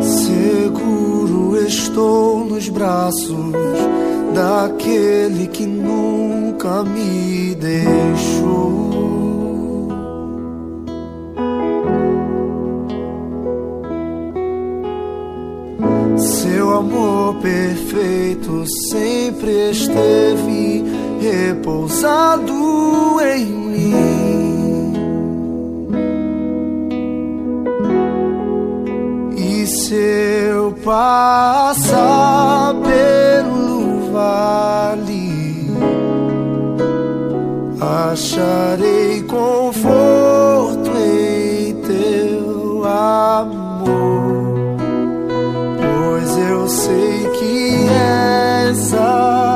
Seguro estou nos braços daquele que nunca me deixou. Seu amor perfeito sempre esteve repousado em mim. se eu passar pelo vale, acharei conforto em teu amor, pois eu sei que és a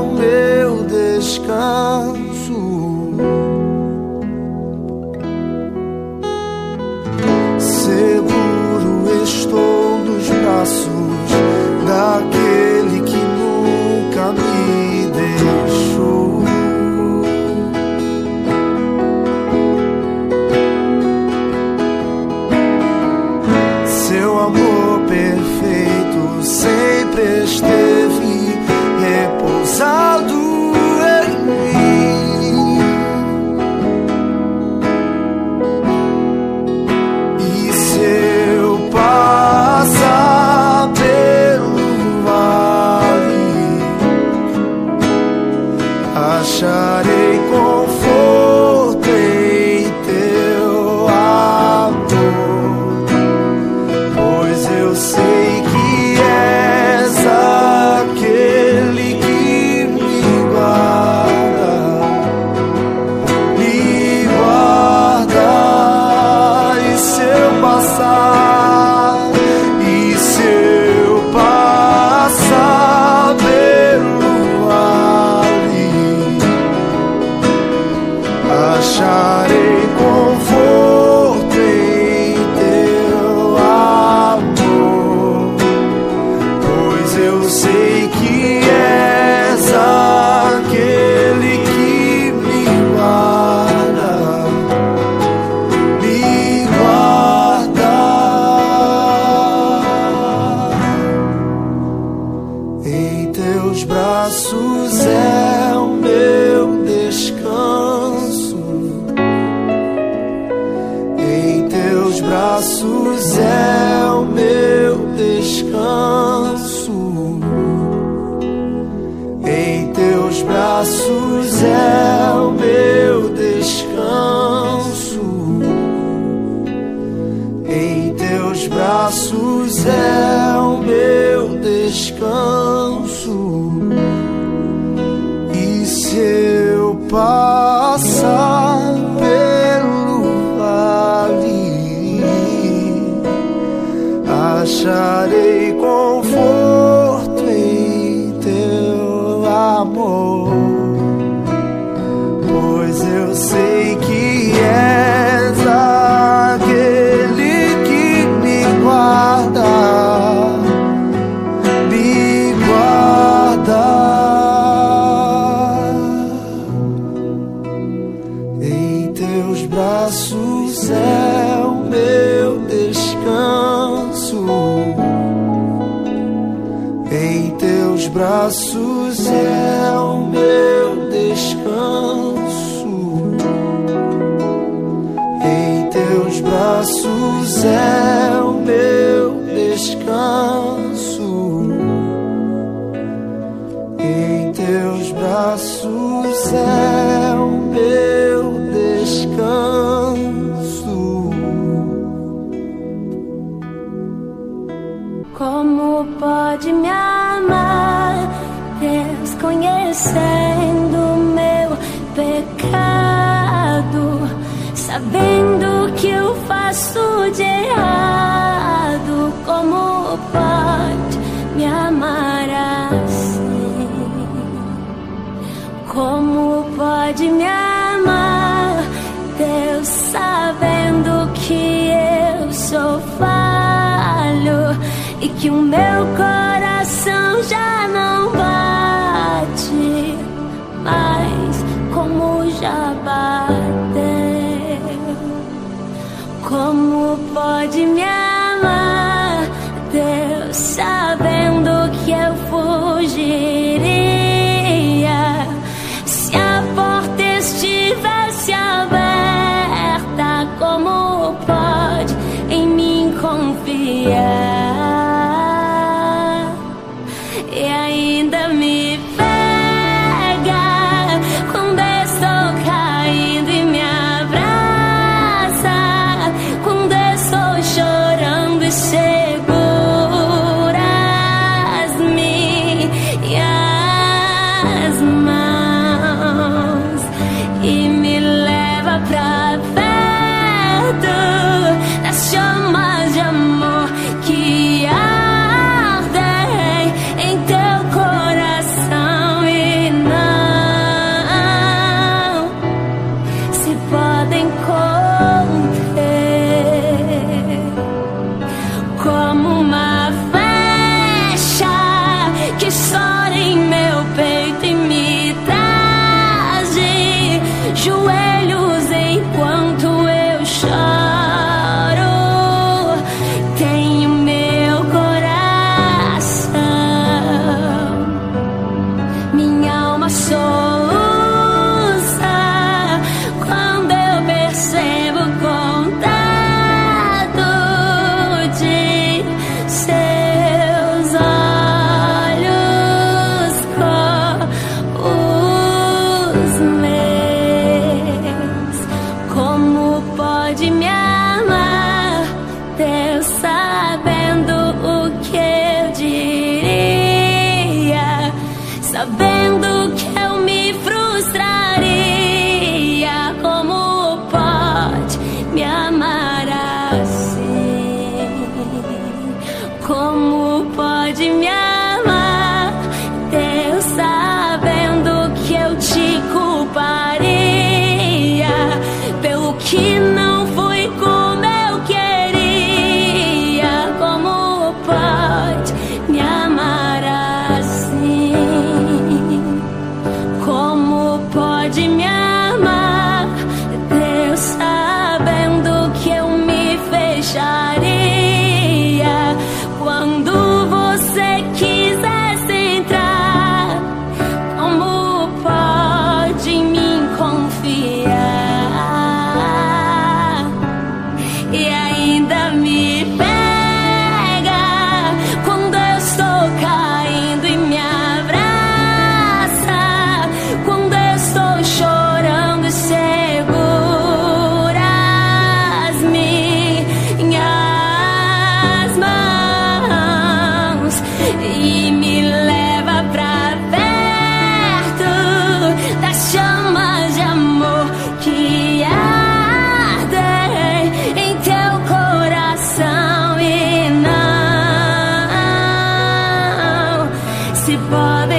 Father.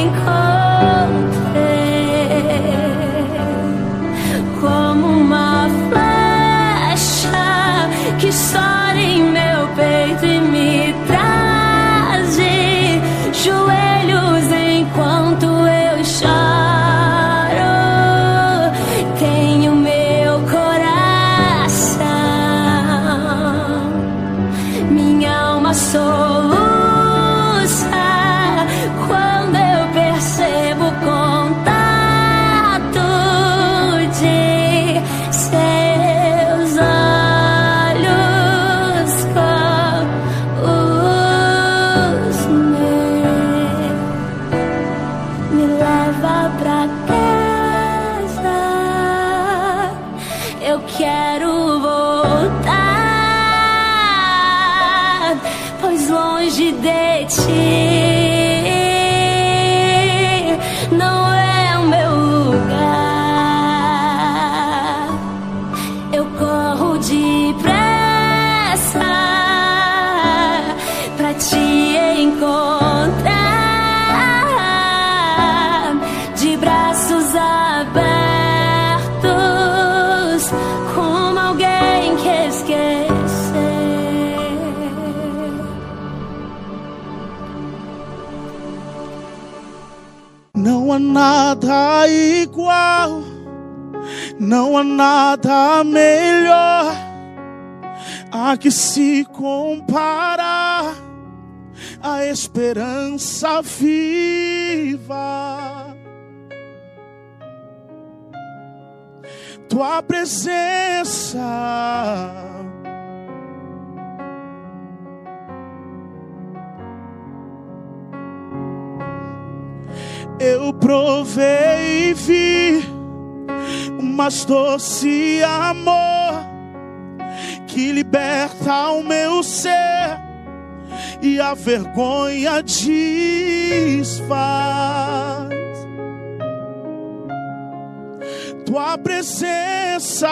Não há nada melhor a que se comparar a esperança viva. Tua presença. eu provei e vi mais doce amor que liberta o meu ser e a vergonha desfaz. Tua presença.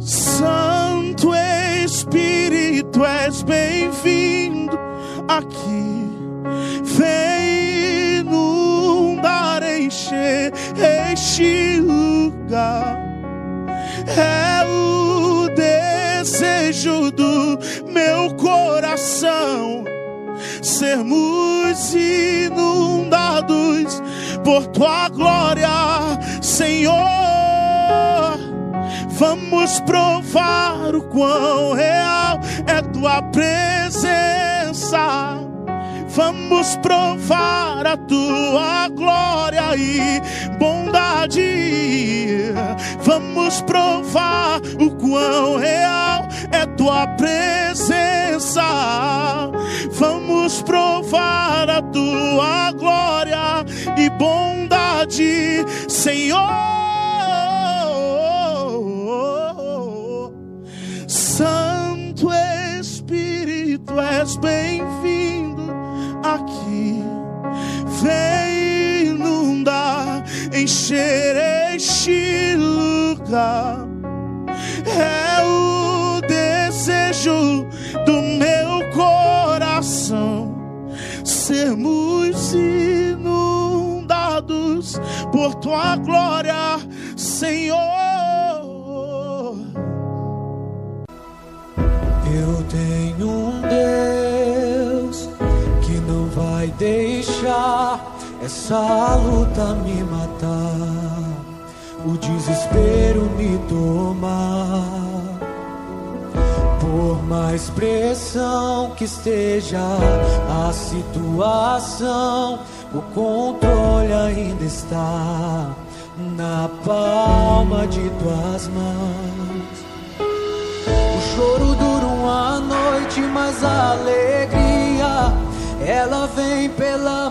Santo Espírito, és bem-vindo aqui. Vem inundar, encher este lugar. É o desejo do meu coração sermos inundados por tua glória, Senhor. Vamos provar o quão real é tua presença. Vamos provar a tua glória e bondade. Vamos provar o quão real é tua presença. Vamos provar a tua glória e bondade, Senhor. Santo Espírito, és bem-vindo aqui. Vem inundar, encher este lugar. É o desejo do meu coração sermos inundados por tua glória, Senhor. Eu tenho um Deus essa luta me matar, o desespero me tomar. Por mais pressão que esteja a situação, o controle ainda está na palma de tuas mãos. O choro dura uma noite, mas a alegria ela vem pela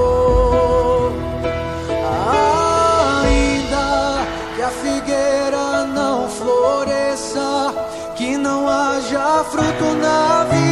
Fruto na vide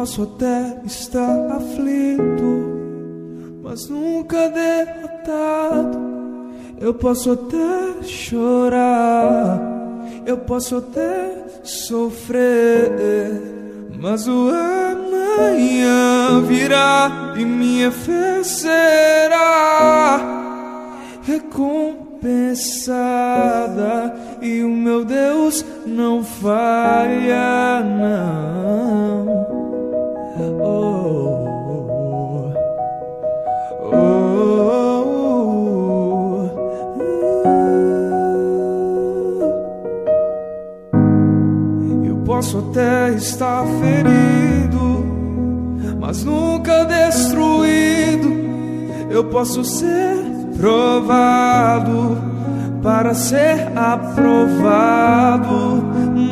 Posso até estar aflito, mas nunca derrotado. Eu posso até chorar, eu posso até sofrer, mas o amanhã virá e me oferecerá recompensada e o meu Deus não falha não. Eu posso até estar ferido, mas nunca destruído. Eu posso ser provado para ser aprovado,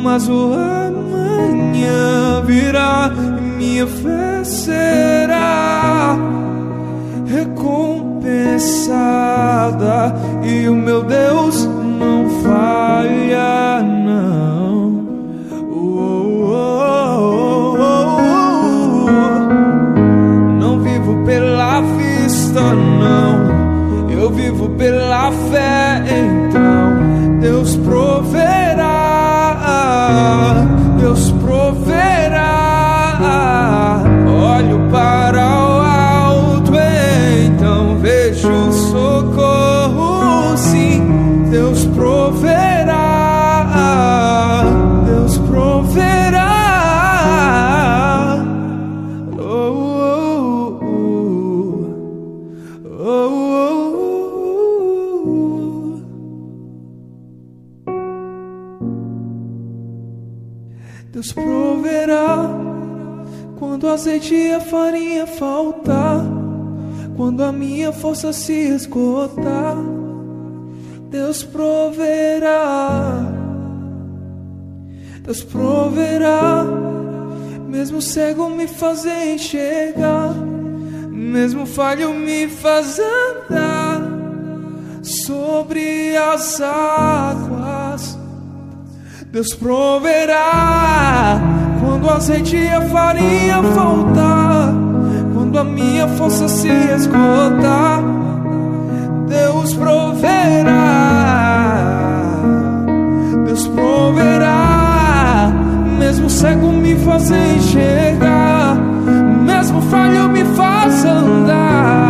mas o amanhã virá minha fé será recompensada e o meu Deus não falha não. Oh, oh, oh, não vivo pela vista não, eu vivo pela fé. Então minha força se esgotar. Deus proverá, Deus proverá, mesmo cego me fazer enxergar, mesmo falho me faz andar sobre as águas. Deus proverá quando azeite e a farinha faltar, quando a minha força se esgotar. Deus proverá, Deus proverá, mesmo cego me fazer enxergar, mesmo falho me faz andar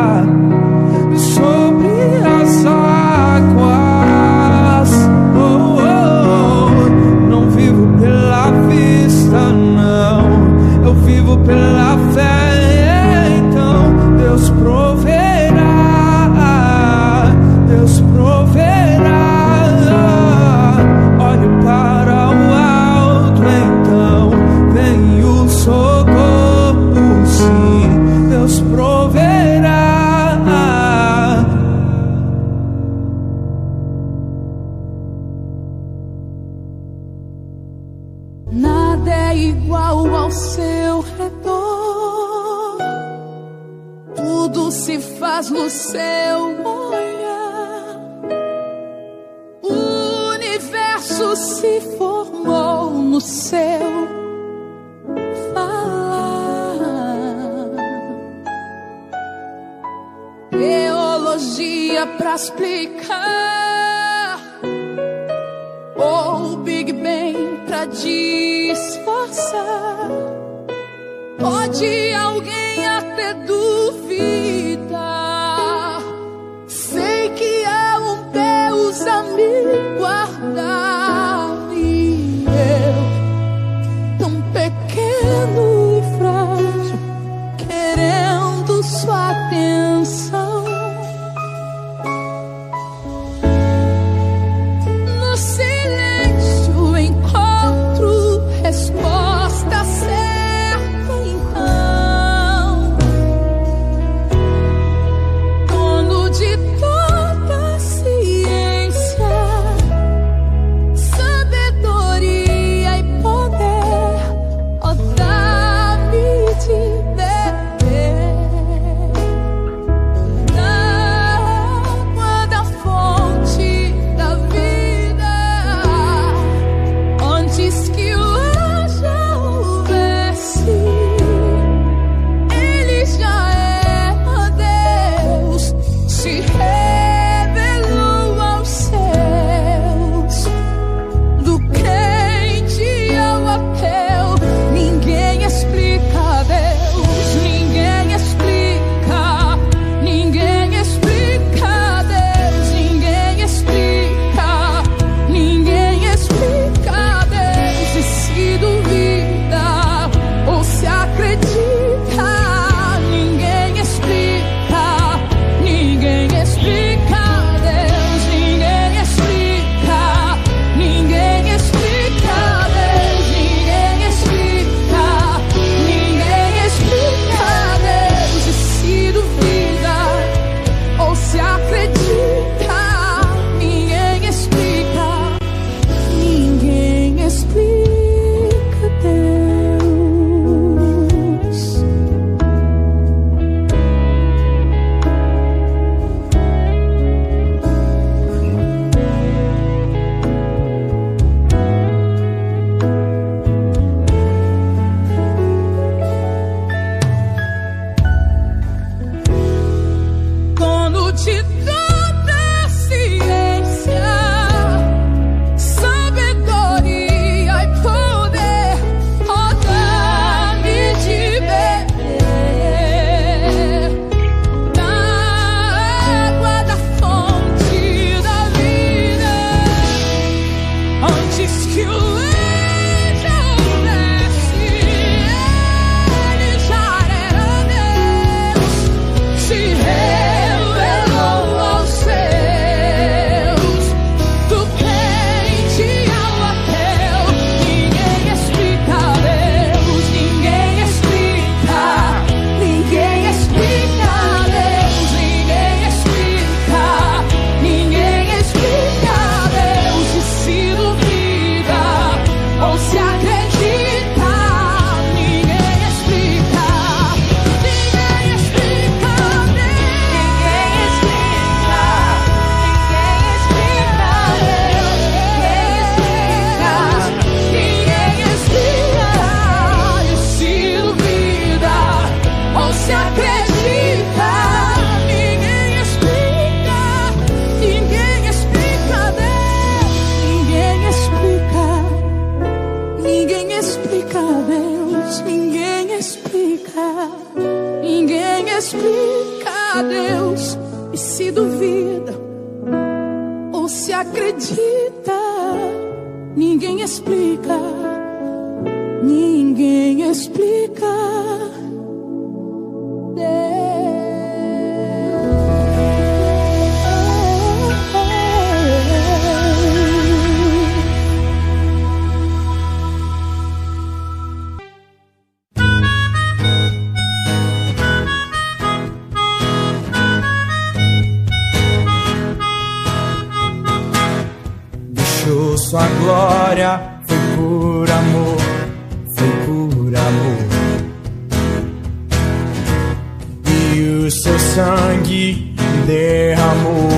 derramou,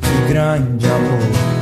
que grande amor.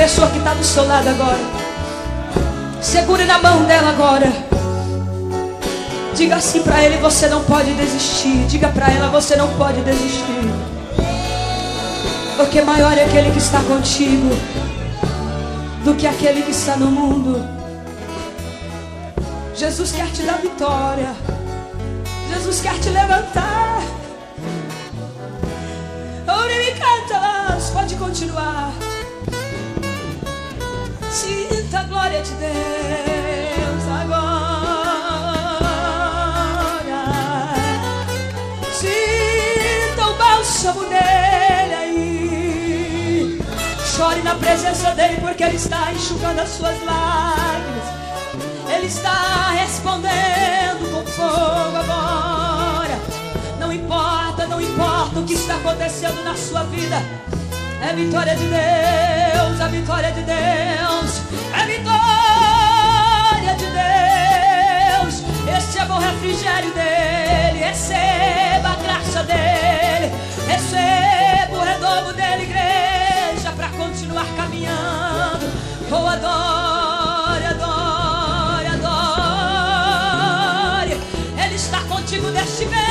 Pessoa que está do seu lado agora segure na mão dela agora diga assim para ele você não pode desistir diga para ela você não pode desistir porque maior é aquele que está contigo do que aquele que está no mundo. Jesus quer te dar vitória. Jesus quer te levantar. Ore me canta, pode continuar. Sinta a glória de Deus agora. Sinta o bálsamo dele aí. Chore na presença dele, porque ele está enxugando as suas lágrimas. Ele está respondendo com fogo agora. Não importa, não importa o que está acontecendo na sua vida. É vitória de Deus, é vitória de Deus, é vitória de Deus. Este é o refrigério dele, receba a graça dele, receba o redondo dele, igreja, para continuar caminhando. Oh, adore, adore, adore. Ele está contigo neste vento,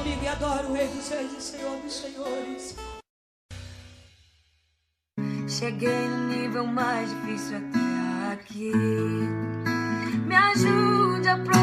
comigo e adora o Rei dos Reis e Senhor dos Senhores. Cheguei no nível mais difícil até aqui. Me ajude a prosseguir.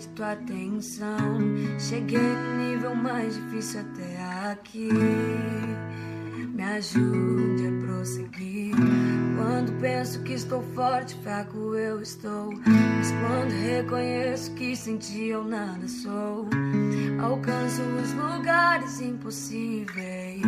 Pede tua atenção. Cheguei no nível mais difícil até aqui. Me ajude a prosseguir. Quando penso que estou forte, fraco eu estou. Mas quando reconheço que sem ti eu nada sou, alcanço os lugares impossíveis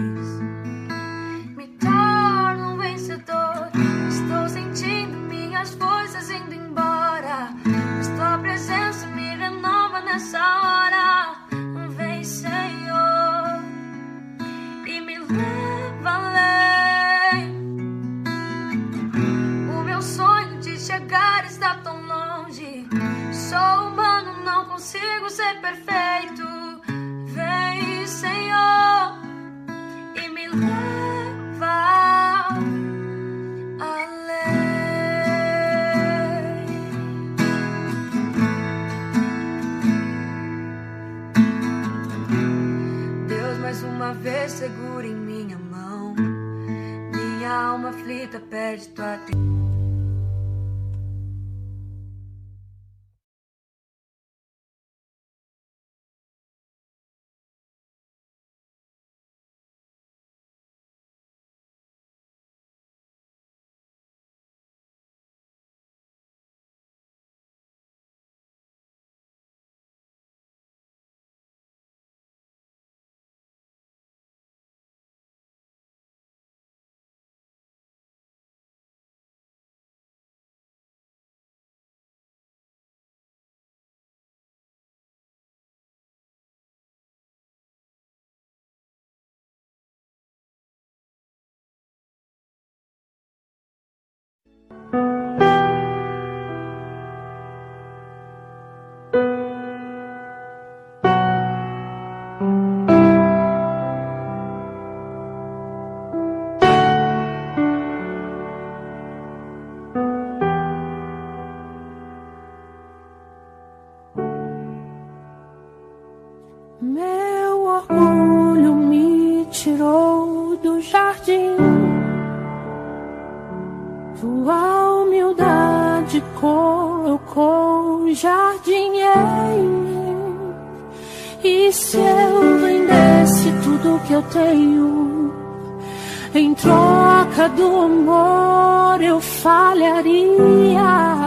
consigo ser perfeito. Vem, Senhor e me leva além. Deus, mais uma vez segura em minha mão. Minha alma aflita pede tua atenção. Meu que eu tenho, em troca do amor eu falharia.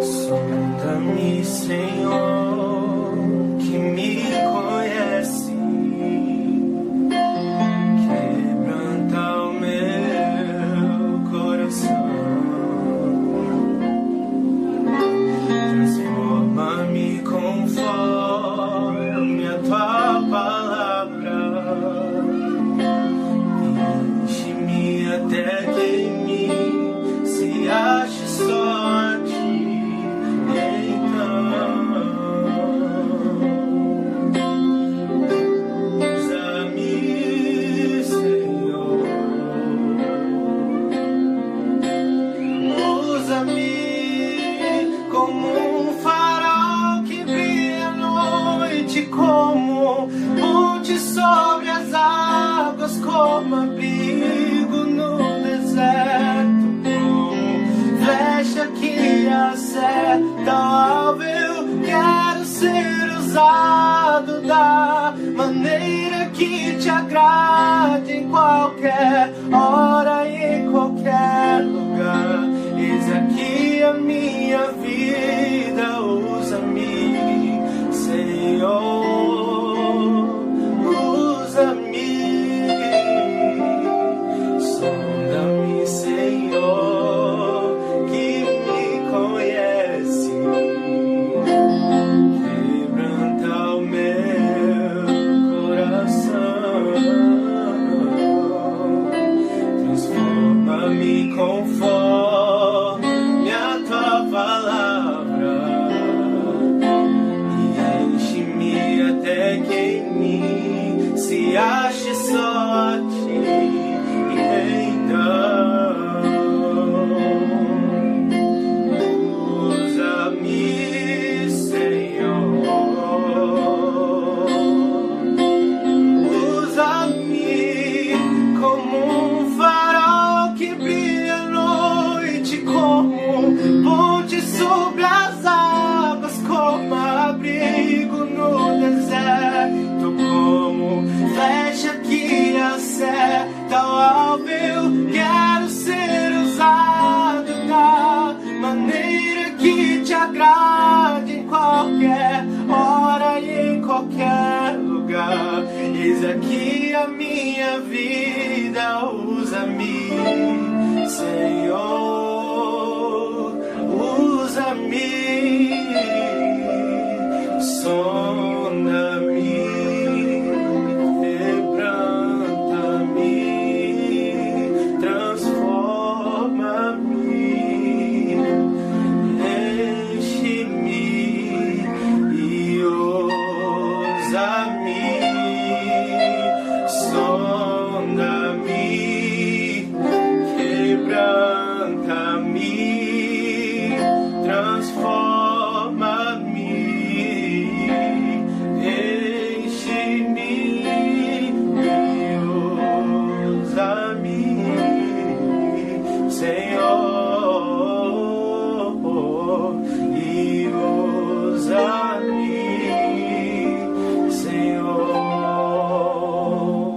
Sonda-me, Senhor,